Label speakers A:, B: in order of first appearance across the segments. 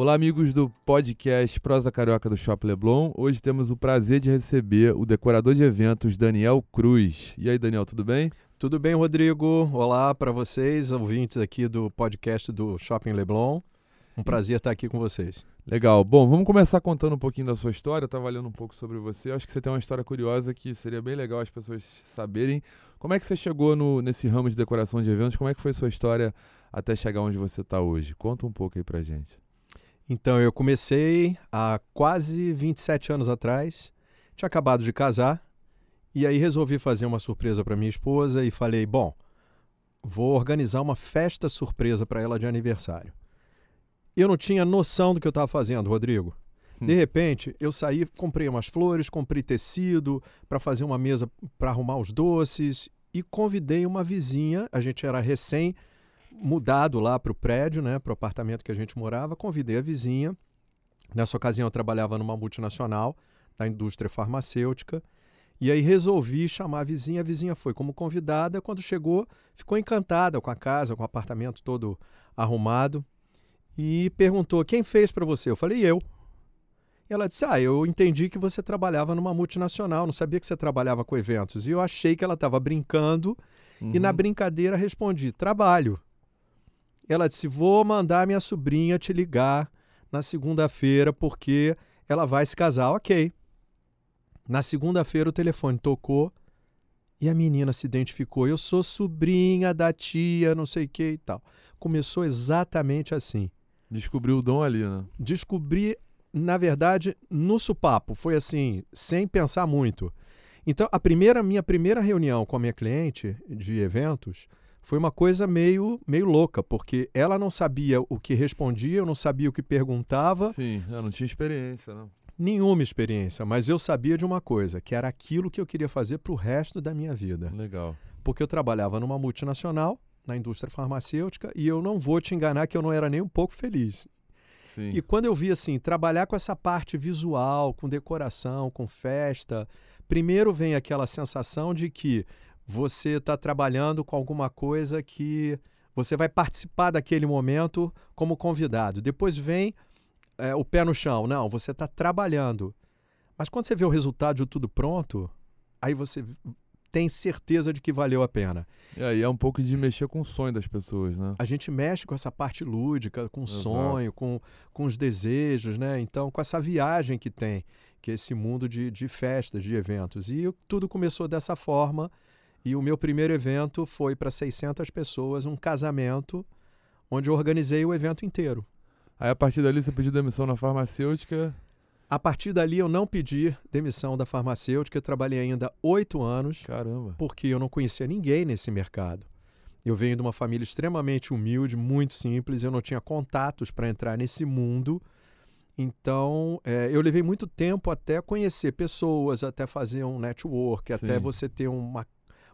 A: Olá, amigos do podcast Prosa Carioca do Shopping Leblon. Hoje temos o prazer de receber o decorador de eventos Daniel Cruz. E aí, Daniel, tudo bem?
B: Tudo bem, Rodrigo? Olá para vocês, ouvintes aqui do podcast do Shopping Leblon. Um prazer estar aqui com vocês.
A: Legal. Bom, vamos começar contando um pouquinho da sua história. Eu estava lendo um pouco sobre você. Acho que você tem uma história curiosa que seria bem legal as pessoas saberem. Como é que você chegou no, nesse ramo de decoração de eventos? Como é que foi a sua história até chegar onde você está hoje? Conta um pouco aí pra gente.
B: Então, eu comecei há quase 27 anos atrás. Tinha acabado de casar. E aí resolvi fazer uma surpresa para minha esposa e falei: bom, vou organizar uma festa surpresa para ela de aniversário. Eu não tinha noção do que eu estava fazendo, Rodrigo. De repente, eu saí, comprei umas flores, comprei tecido para fazer uma mesa para arrumar os doces e convidei uma vizinha. A gente era recém mudado lá para o prédio, né, para o apartamento que a gente morava. Convidei a vizinha. Nessa ocasião, eu trabalhava numa multinacional da indústria farmacêutica. E aí resolvi chamar a vizinha. A vizinha foi como convidada. Quando chegou, ficou encantada com a casa, com o apartamento todo arrumado. E perguntou: quem fez para você? Eu falei: eu. E ela disse: Ah, eu entendi que você trabalhava numa multinacional, não sabia que você trabalhava com eventos. E eu achei que ela estava brincando. Uhum. E na brincadeira respondi: Trabalho. Ela disse: Vou mandar minha sobrinha te ligar na segunda-feira porque ela vai se casar. Ok. Na segunda-feira o telefone tocou e a menina se identificou. Eu sou sobrinha da tia, não sei o que e tal. Começou exatamente assim.
A: Descobriu o dom ali, né?
B: Descobri, na verdade, no supapo. Foi assim, sem pensar muito. Então, a primeira minha primeira reunião com a minha cliente de eventos foi uma coisa meio, meio louca, porque ela não sabia o que respondia, eu não sabia o que perguntava.
A: Sim, eu não tinha experiência, não.
B: Nenhuma experiência, mas eu sabia de uma coisa, que era aquilo que eu queria fazer para o resto da minha vida.
A: Legal.
B: Porque eu trabalhava numa multinacional, na indústria farmacêutica, e eu não vou te enganar que eu não era nem um pouco feliz.
A: Sim.
B: E quando eu vi assim, trabalhar com essa parte visual, com decoração, com festa, primeiro vem aquela sensação de que você está trabalhando com alguma coisa que você vai participar daquele momento como convidado. Depois vem é, o pé no chão. Não, você está trabalhando. Mas quando você vê o resultado de tudo pronto, aí você tem certeza de que valeu a pena.
A: E aí é um pouco de mexer com o sonho das pessoas, né?
B: A gente mexe com essa parte lúdica, com o Exato. sonho, com, com os desejos, né? Então, com essa viagem que tem, que é esse mundo de, de festas, de eventos. E tudo começou dessa forma. E o meu primeiro evento foi para 600 pessoas, um casamento, onde eu organizei o evento inteiro.
A: Aí a partir dali você pediu demissão na farmacêutica?
B: A partir dali eu não pedi demissão da farmacêutica, eu trabalhei ainda oito anos.
A: Caramba.
B: Porque eu não conhecia ninguém nesse mercado. Eu venho de uma família extremamente humilde, muito simples, eu não tinha contatos para entrar nesse mundo. Então, é, eu levei muito tempo até conhecer pessoas, até fazer um network, Sim. até você ter uma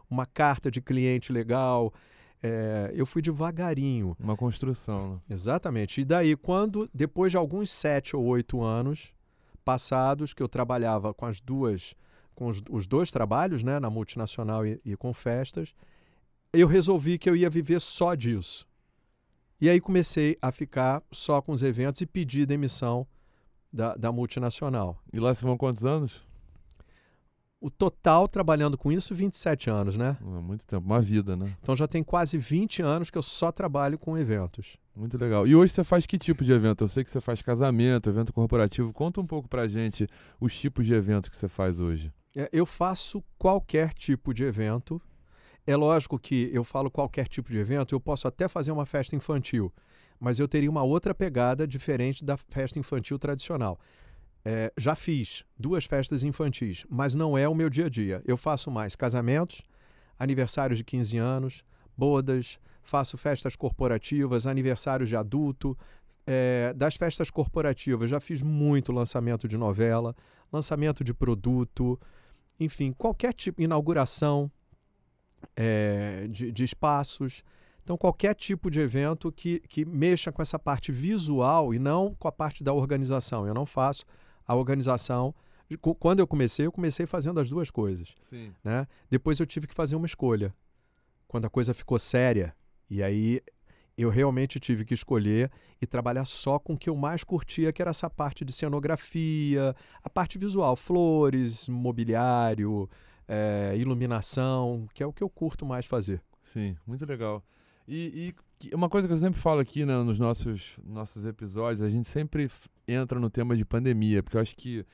B: uma carta de cliente legal. É, eu fui devagarinho.
A: Uma construção, né?
B: Exatamente. E daí, quando, depois de alguns sete ou oito anos passados, que eu trabalhava com as duas, com os, os dois trabalhos, né, na multinacional e, e com festas, eu resolvi que eu ia viver só disso. E aí comecei a ficar só com os eventos e pedi demissão da, da multinacional.
A: E lá se vão quantos anos?
B: O total trabalhando com isso, 27 anos, né?
A: Há muito tempo, uma vida, né?
B: Então já tem quase 20 anos que eu só trabalho com eventos.
A: Muito legal. E hoje você faz que tipo de evento? Eu sei que você faz casamento, evento corporativo. Conta um pouco pra gente os tipos de evento que você faz hoje.
B: É, eu faço qualquer tipo de evento. É lógico que eu falo qualquer tipo de evento, eu posso até fazer uma festa infantil, mas eu teria uma outra pegada diferente da festa infantil tradicional É, já fiz duas festas infantis, mas não é o meu dia a dia. Eu faço mais casamentos, aniversários de 15 anos, bodas, faço festas corporativas, aniversários de adulto. É, das festas corporativas, já fiz muito lançamento de novela, lançamento de produto, enfim, qualquer tipo, inauguração é, de, de espaços. Então, qualquer tipo de evento que, que mexa com essa parte visual e não com a parte da organização. Eu não faço a organização. Quando eu comecei, eu comecei fazendo as duas coisas.
A: Sim.
B: Né? Depois eu tive que fazer uma escolha. Quando a coisa ficou séria, e aí eu realmente tive que escolher e trabalhar só com o que eu mais curtia, que era essa parte de cenografia, a parte visual, flores, mobiliário, é, iluminação, que é o que eu curto mais fazer.
A: Sim, muito legal. E, e uma coisa que eu sempre falo aqui né, nos nossos, nossos episódios, a gente sempre entra no tema de pandemia, porque eu acho que,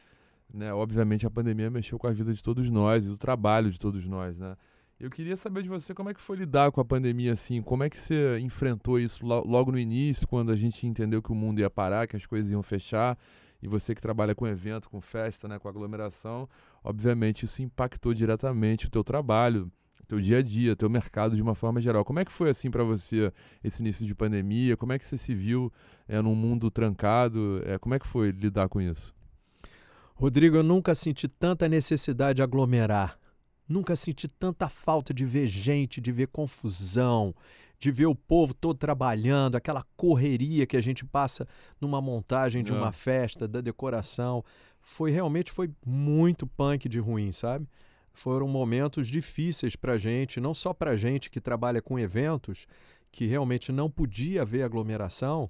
A: né, obviamente, a pandemia mexeu com a vida de todos nós e o trabalho de todos nós, né? Eu queria saber de você como é que foi lidar com a pandemia assim, como é que você enfrentou isso logo no início, quando a gente entendeu que o mundo ia parar, que as coisas iam fechar, e você que trabalha com evento, com festa, né, com aglomeração, obviamente isso impactou diretamente o teu trabalho, teu dia a dia, teu mercado de uma forma geral. Como é que foi assim para você esse início de pandemia? Como é que você se viu é, num mundo trancado? É, como é que foi lidar com isso?
B: Rodrigo, eu nunca senti tanta necessidade de aglomerar Nunca senti tanta falta de ver gente, de ver confusão, de ver o povo todo trabalhando, aquela correria que a gente passa numa montagem de uma é. festa, da decoração. Foi realmente foi muito punk de ruim, sabe? Foram momentos difíceis para gente, não só para gente que trabalha com eventos, que realmente não podia haver aglomeração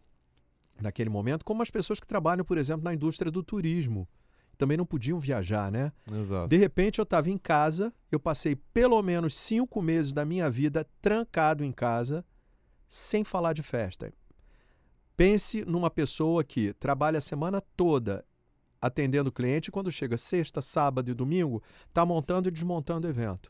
B: naquele momento, como as pessoas que trabalham, por exemplo, na indústria do turismo também não podiam viajar, né?
A: Exato.
B: De repente eu estava em casa, eu passei pelo menos cinco meses da minha vida trancado em casa, sem falar de festa. Pense numa pessoa que trabalha a semana toda atendendo o cliente quando chega sexta, sábado e domingo, está montando e desmontando evento.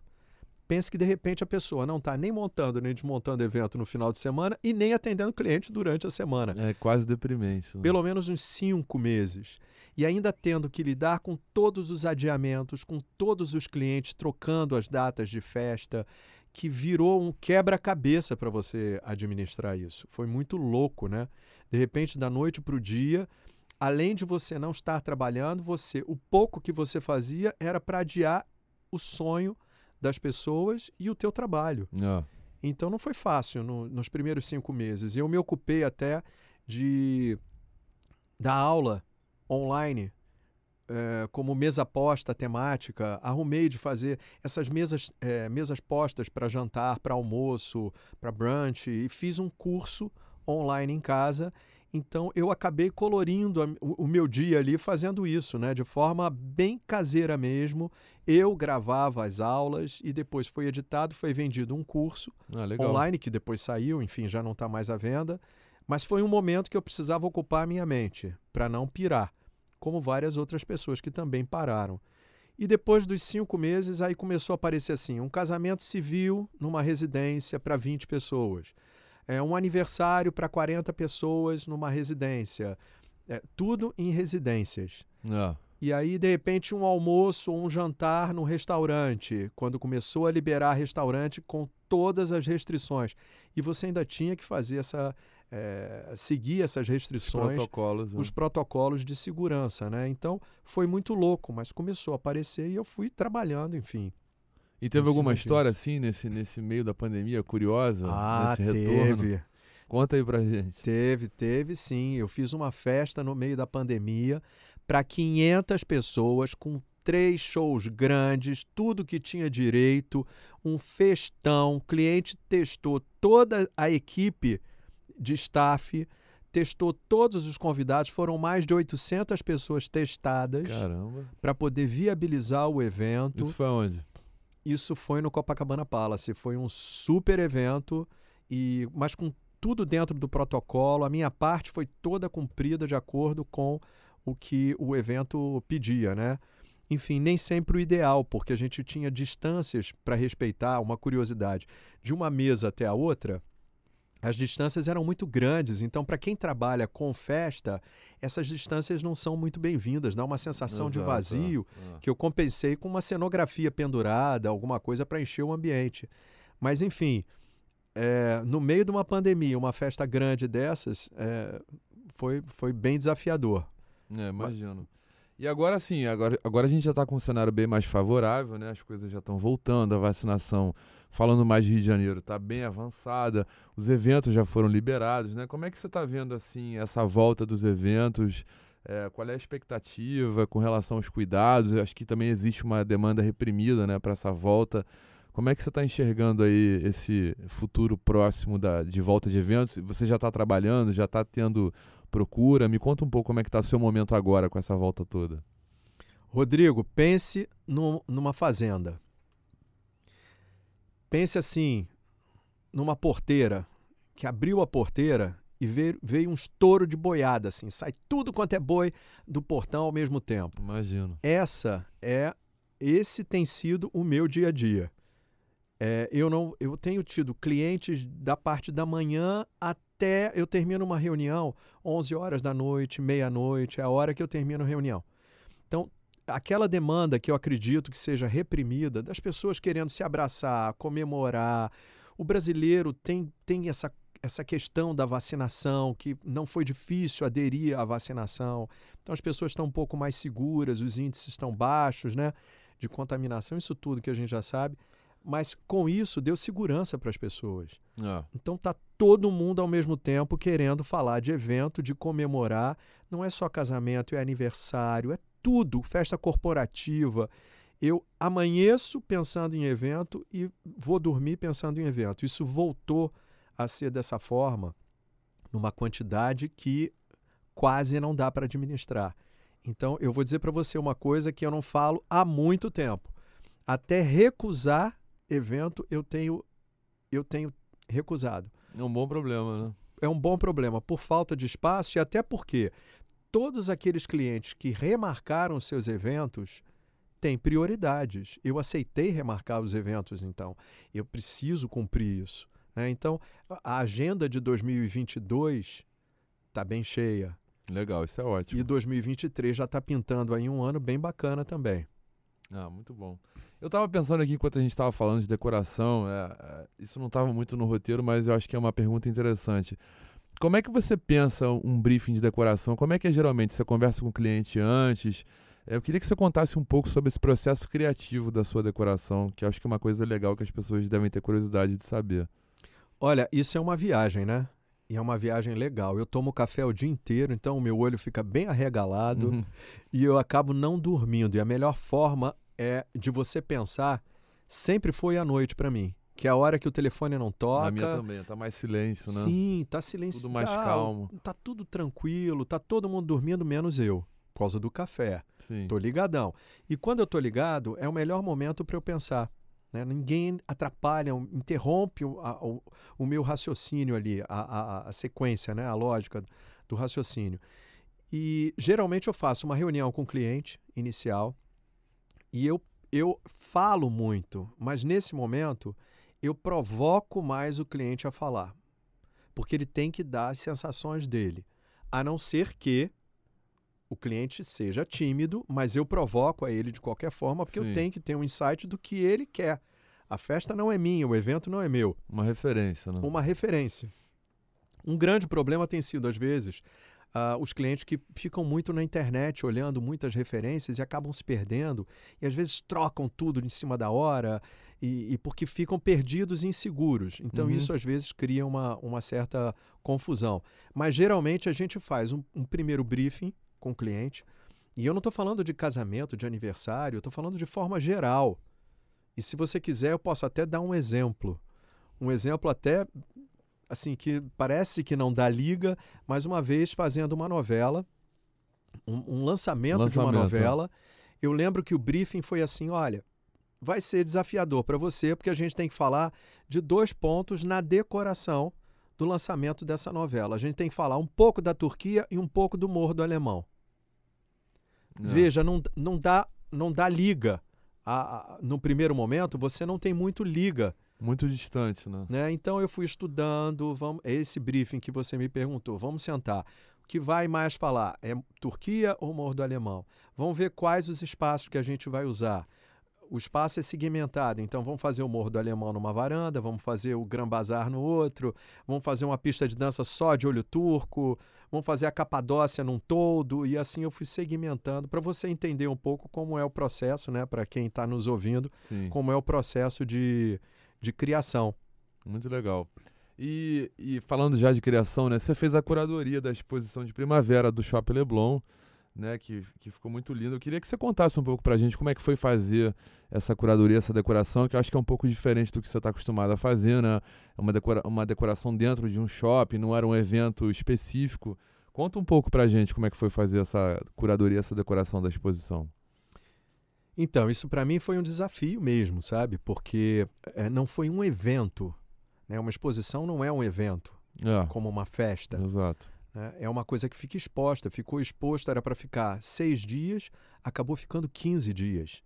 B: Pense que de repente a pessoa não está nem montando nem desmontando evento no final de semana e nem atendendo cliente durante a semana.
A: É quase deprimente.
B: Né? Pelo menos uns cinco meses e ainda tendo que lidar com todos os adiamentos, com todos os clientes trocando as datas de festa, que virou um quebra-cabeça para você administrar isso. Foi muito louco, né? De repente, da noite para o dia, além de você não estar trabalhando, você o pouco que você fazia era para adiar o sonho das pessoas e o teu trabalho.
A: Ah.
B: Então não foi fácil no, nos primeiros cinco meses. Eu me ocupei até de dar aula online é, como mesa posta temática, arrumei de fazer essas mesas, é, mesas postas para jantar, para almoço, para brunch, e fiz um curso online em casa. Então eu acabei colorindo a, o, o, meu dia ali fazendo isso, né, de forma bem caseira mesmo. Eu gravava as aulas e depois foi editado, foi vendido um curso
A: ah,
B: online que depois saiu, enfim, já não está mais à venda. Mas foi um momento que eu precisava ocupar a minha mente para não pirar, como várias outras pessoas que também pararam. E depois dos cinco meses, aí começou a aparecer assim: um casamento civil numa residência para 20 pessoas, é, um aniversário para 40 pessoas numa residência, é, tudo em residências.
A: Ah.
B: E aí, de repente, um almoço ou um jantar no restaurante, quando começou a liberar restaurante com todas as restrições. E você ainda tinha que fazer essa, é, seguir essas restrições,
A: os protocolos,
B: né? os protocolos de segurança, né? Então foi muito louco, mas começou a aparecer e eu fui trabalhando, enfim.
A: E teve alguma história assim nesse, nesse meio da pandemia curiosa,
B: ah,
A: nesse retorno?
B: Teve.
A: Conta aí pra gente.
B: Teve, teve sim. Eu fiz uma festa no meio da pandemia para 500 pessoas com três shows grandes, tudo que tinha direito, um festão. O cliente testou toda a equipe de staff, testou todos os convidados, foram mais de 800 pessoas testadas para poder viabilizar o evento.
A: Isso foi onde?
B: Isso foi no Copacabana Palace, foi um super evento e mas com tudo dentro do protocolo. A minha parte foi toda cumprida de acordo com o que o evento pedia, né? Enfim, nem sempre o ideal, porque a gente tinha distâncias para respeitar. Uma curiosidade: de uma mesa até a outra, as distâncias eram muito grandes. Então, para quem trabalha com festa, essas distâncias não são muito bem-vindas. Dá uma sensação Exato, de vazio é. que eu compensei com uma cenografia pendurada, alguma coisa para encher o ambiente. Mas, enfim, é, no meio de uma pandemia, uma festa grande dessas, é, foi, foi bem desafiador.
A: É, imagino. E agora sim, agora, agora a gente já está com um cenário bem mais favorável, né? As coisas já estão voltando, a vacinação, falando mais de Rio de Janeiro, está bem avançada, os eventos já foram liberados, né? Como é que você está vendo assim essa volta dos eventos? É, qual é a expectativa com relação aos cuidados? Acho que também existe uma demanda reprimida, né, para essa volta. Como é que você está enxergando aí esse futuro próximo da, de volta de eventos? Você já está trabalhando, já está tendo procura? Me conta um pouco como é que está o seu momento agora com essa volta toda.
B: Rodrigo, pense no, numa fazenda. Pense assim, numa porteira, que abriu a porteira e veio, veio um estouro de boiada, assim, sai tudo quanto é boi do portão ao mesmo tempo.
A: Imagino.
B: Essa é, esse tem sido o meu dia a dia. É, eu não, eu tenho tido clientes da parte da manhã até eu termino uma reunião 11 horas da noite, meia-noite, é a hora que eu termino a reunião. Então, aquela demanda que eu acredito que seja reprimida, das pessoas querendo se abraçar, comemorar. O brasileiro tem, tem essa, essa questão da vacinação, que não foi difícil aderir à vacinação. Então as pessoas estão um pouco mais seguras, os índices estão baixos né, de contaminação, isso tudo que a gente já sabe mas com isso deu segurança para as pessoas. É. Então tá todo mundo ao mesmo tempo querendo falar de evento, de comemorar. Não é só casamento, é aniversário, é tudo, festa corporativa. Eu amanheço pensando em evento e vou dormir pensando em evento. Isso voltou a ser dessa forma, numa quantidade que quase não dá para administrar. Então eu vou dizer para você uma coisa que eu não falo há muito tempo. Até recusar evento eu tenho eu tenho recusado.
A: É um bom problema, né?
B: É um bom problema por falta de espaço e até porque todos aqueles clientes que remarcaram seus eventos têm prioridades. Eu aceitei remarcar os eventos, então eu preciso cumprir isso. Né? Então a agenda de 2022 está bem cheia.
A: Legal, isso é ótimo.
B: E 2023 já está pintando aí um ano bem bacana também.
A: Ah, muito bom. Eu estava pensando aqui enquanto a gente estava falando de decoração, é, é, isso não estava muito no roteiro, mas eu acho que é uma pergunta interessante. Como é que você pensa um briefing de decoração? Como é que é geralmente? Você conversa com o cliente antes? Eu queria que você contasse um pouco sobre esse processo criativo da sua decoração, que acho que é uma coisa legal que as pessoas devem ter curiosidade de saber.
B: Olha, isso é uma viagem, né? E é uma viagem legal. Eu tomo café o dia inteiro, então o meu olho fica bem arregalado uhum. e eu acabo não dormindo. E a melhor forma é de você pensar sempre foi à noite para mim. Que é a hora que o telefone não toca.
A: Na minha também, tá mais silêncio, né?
B: Sim, tá silêncio.
A: Tudo mais tá, calmo.
B: Tá tudo tranquilo, tá todo mundo dormindo, menos eu. Por causa do café.
A: Sim.
B: Tô ligadão. E quando eu tô ligado, é o melhor momento para eu pensar. Né? Ninguém atrapalha, interrompe o, a, o, o meu raciocínio ali, a, a, a sequência, né? a lógica do raciocínio. E geralmente eu faço uma reunião com o cliente inicial e eu, eu falo muito, mas nesse momento eu provoco mais o cliente a falar. Porque ele tem que dar as sensações dele. A não ser que o cliente seja tímido, mas eu provoco a ele de qualquer forma, porque Sim. eu tenho que ter um insight do que ele quer. A festa não é minha, o evento não é meu.
A: Uma referência, né?
B: Uma referência. Um grande problema tem sido, às vezes, uh, os clientes que ficam muito na internet olhando muitas referências e acabam se perdendo e às vezes trocam tudo em cima da hora e, e porque ficam perdidos e inseguros. Então uhum. isso às vezes cria uma, uma certa confusão. Mas geralmente a gente faz um, um primeiro briefing com o cliente e eu não estou falando de casamento, de aniversário, eu estou falando de forma geral. E se você quiser, eu posso até dar um exemplo. Um exemplo até assim, que parece que não dá liga, mas uma vez fazendo uma novela, um, um lançamento, lançamento, de uma novela, eu lembro que o briefing foi assim: olha, vai ser desafiador para você, porque a gente tem que falar de dois pontos na decoração do lançamento dessa novela. A gente tem que falar um pouco da Turquia e um pouco do Morro do Alemão. Não. É. Veja, não, não, dá, não dá liga. A, a, no primeiro momento, você não tem muito liga
A: Muito distante, né?
B: né? Então eu fui estudando, vamos, esse briefing que você me perguntou, vamos sentar. O que vai mais falar? É Turquia ou Morro do Alemão? Vamos ver quais os espaços que a gente vai usar o espaço é segmentado, então vamos fazer o Morro do Alemão numa varanda, vamos fazer o Gran Bazar no outro, vamos fazer uma pista de dança só de olho turco, vamos fazer a Capadócia num todo, e assim eu fui segmentando para você entender um pouco como é o processo, né, para quem está nos ouvindo,
A: Sim.
B: como é o processo de, de criação.
A: Muito legal. E, e falando já de criação, né, você fez a curadoria da exposição de primavera do Shopping Leblon né, que, que ficou muito lindo. Eu queria que você contasse um pouco pra gente como é que foi fazer essa curadoria, essa decoração, que eu acho que é um pouco diferente do que você está acostumado a fazer, né? É uma, decora uma decoração dentro de um shopping, não era um evento específico. Conta um pouco pra gente como é que foi fazer essa curadoria, essa decoração da exposição.
B: Então, isso para mim foi um desafio mesmo, sabe? Porque é, não foi um evento. Né? Uma exposição não é um evento,
A: é,
B: como uma festa.
A: Exato.
B: Né? É uma coisa que fica exposta. Ficou exposto, era para ficar seis dias, acabou ficando 15 dias.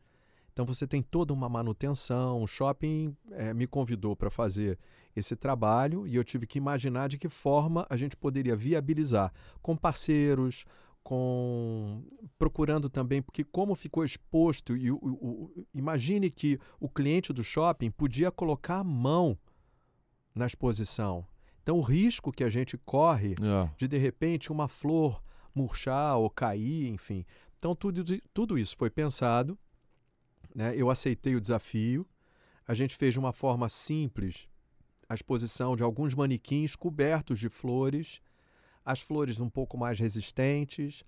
B: Então você tem toda uma manutenção. O shopping é, me convidou para fazer esse trabalho e eu tive que imaginar de que forma a gente poderia viabilizar com parceiros, com procurando também, porque como ficou exposto, e o, o, imagine que o cliente do shopping podia colocar a mão na exposição. Então, o risco que a gente corre
A: é.
B: de, de repente, uma flor murchar ou cair, enfim. Então, tudo, tudo isso foi pensado. Né? Eu aceitei o desafio. A gente fez de uma forma simples a exposição de alguns manequins cobertos de flores, as flores um pouco mais resistentes,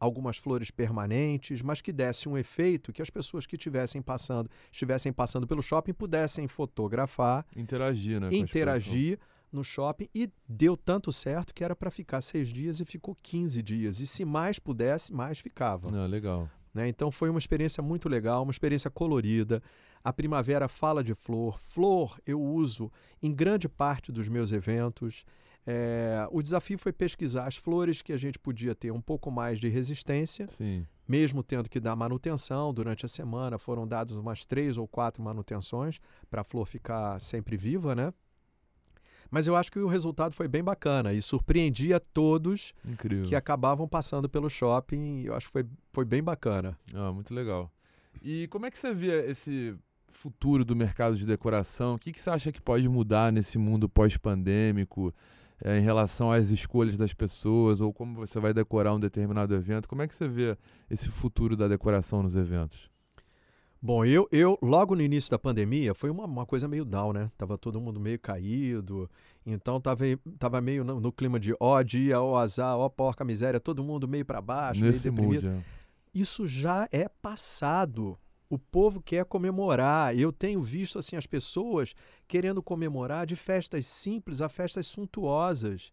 B: algumas flores permanentes, mas que desse um efeito que as pessoas que estivessem passando, estivessem passando pelo shopping pudessem fotografar,
A: interagir, né,
B: interagir no shopping e deu tanto certo que era para ficar seis dias e ficou 15 dias. E se mais pudesse, mais ficava.
A: Ah, legal.
B: Né? Então foi uma experiência muito legal, uma experiência colorida. A primavera fala de flor. Flor eu uso em grande parte dos meus eventos. É, o desafio foi pesquisar as flores que a gente podia ter um pouco mais de resistência,
A: Sim.
B: mesmo tendo que dar manutenção durante a semana. Foram dadas umas três ou quatro manutenções para a flor ficar sempre viva, né? Mas eu acho que o resultado foi bem bacana e surpreendia todos
A: Incrível.
B: que acabavam passando pelo shopping. Eu acho que foi, foi bem bacana.
A: Ah, muito legal. E como é que você vê esse futuro do mercado de decoração? O que, que você acha que pode mudar nesse mundo pós-pandêmico é, em relação às escolhas das pessoas ou como você vai decorar um determinado evento? Como é que você vê esse futuro da decoração nos eventos?
B: Bom, eu, eu logo no início da pandemia foi uma, uma coisa meio down, né? Tava todo mundo meio caído, então tava, tava meio no, no clima de ó dia, ó azar, ó porca miséria, todo mundo meio para baixo,
A: Nesse
B: meio deprimido.
A: mood, é.
B: Isso já é passado. O povo quer comemorar. Eu tenho visto assim as pessoas querendo comemorar de festas simples a festas suntuosas.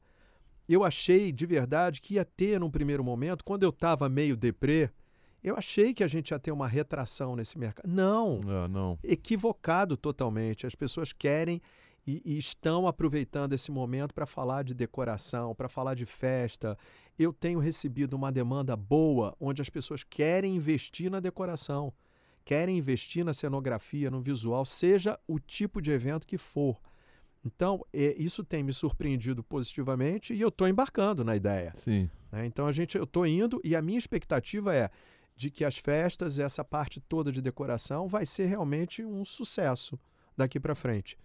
B: Eu achei de verdade que ia ter num primeiro momento, quando eu estava meio deprê, eu achei que a gente ia ter uma retração nesse mercado. Não,
A: É, não.
B: equivocado totalmente. As pessoas querem e, e estão aproveitando esse momento para falar de decoração, para falar de festa. Eu tenho recebido uma demanda boa onde as pessoas querem investir na decoração, querem investir na cenografia, no visual, seja o tipo de evento que for. Então, é, isso tem me surpreendido positivamente e eu estou embarcando na ideia.
A: Sim.
B: né? Então, a gente, eu estou indo e a minha expectativa é de que as festas, essa parte toda de decoração, vai ser realmente um sucesso daqui para frente.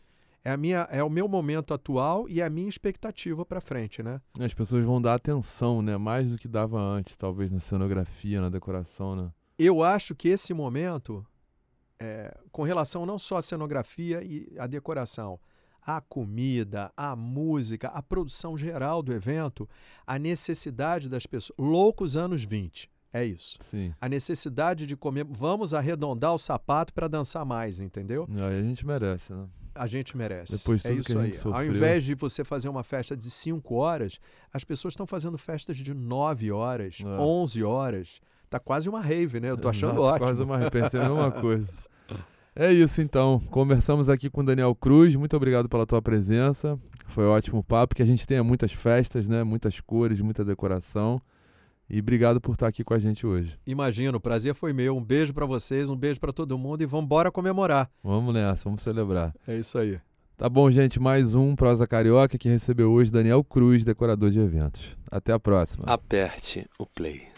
B: É, a minha, é o meu momento atual e a minha expectativa para frente, né?
A: As pessoas vão dar atenção, né? Mais do que dava antes, talvez na cenografia, na decoração, né?
B: Eu acho que esse momento, é, com relação não só à cenografia e à decoração, à comida, à música, à produção geral do evento, a necessidade das pessoas. Loucos anos 20. É isso.
A: Sim.
B: A necessidade de comer. Vamos arredondar o sapato para dançar mais, entendeu?
A: Aí a gente merece, né?
B: A gente merece.
A: Depois de
B: é
A: tudo
B: isso
A: que a
B: aí.
A: sofreu.
B: Ao invés de você fazer uma festa de 5 horas, as pessoas estão fazendo festas de 9 horas,
A: É.
B: 11 horas. Tá quase uma rave, né? Eu tô achando
A: Exato,
B: ótimo.
A: Quase uma pensei a mesma coisa. É isso então. Conversamos aqui com o Daniel Cruz. Muito obrigado pela tua presença. Foi um ótimo papo. Que a gente tenha muitas festas, né? Muitas cores, muita decoração. E obrigado por estar aqui com a gente hoje.
B: Imagino, o prazer foi meu. Um beijo para vocês, um beijo para todo mundo e vamos embora comemorar.
A: Vamos nessa, vamos celebrar.
B: É isso aí.
A: Tá bom, gente, mais um Prosa Carioca que recebeu hoje Daniel Cruz, decorador de eventos. Até a próxima.
C: Aperte o play.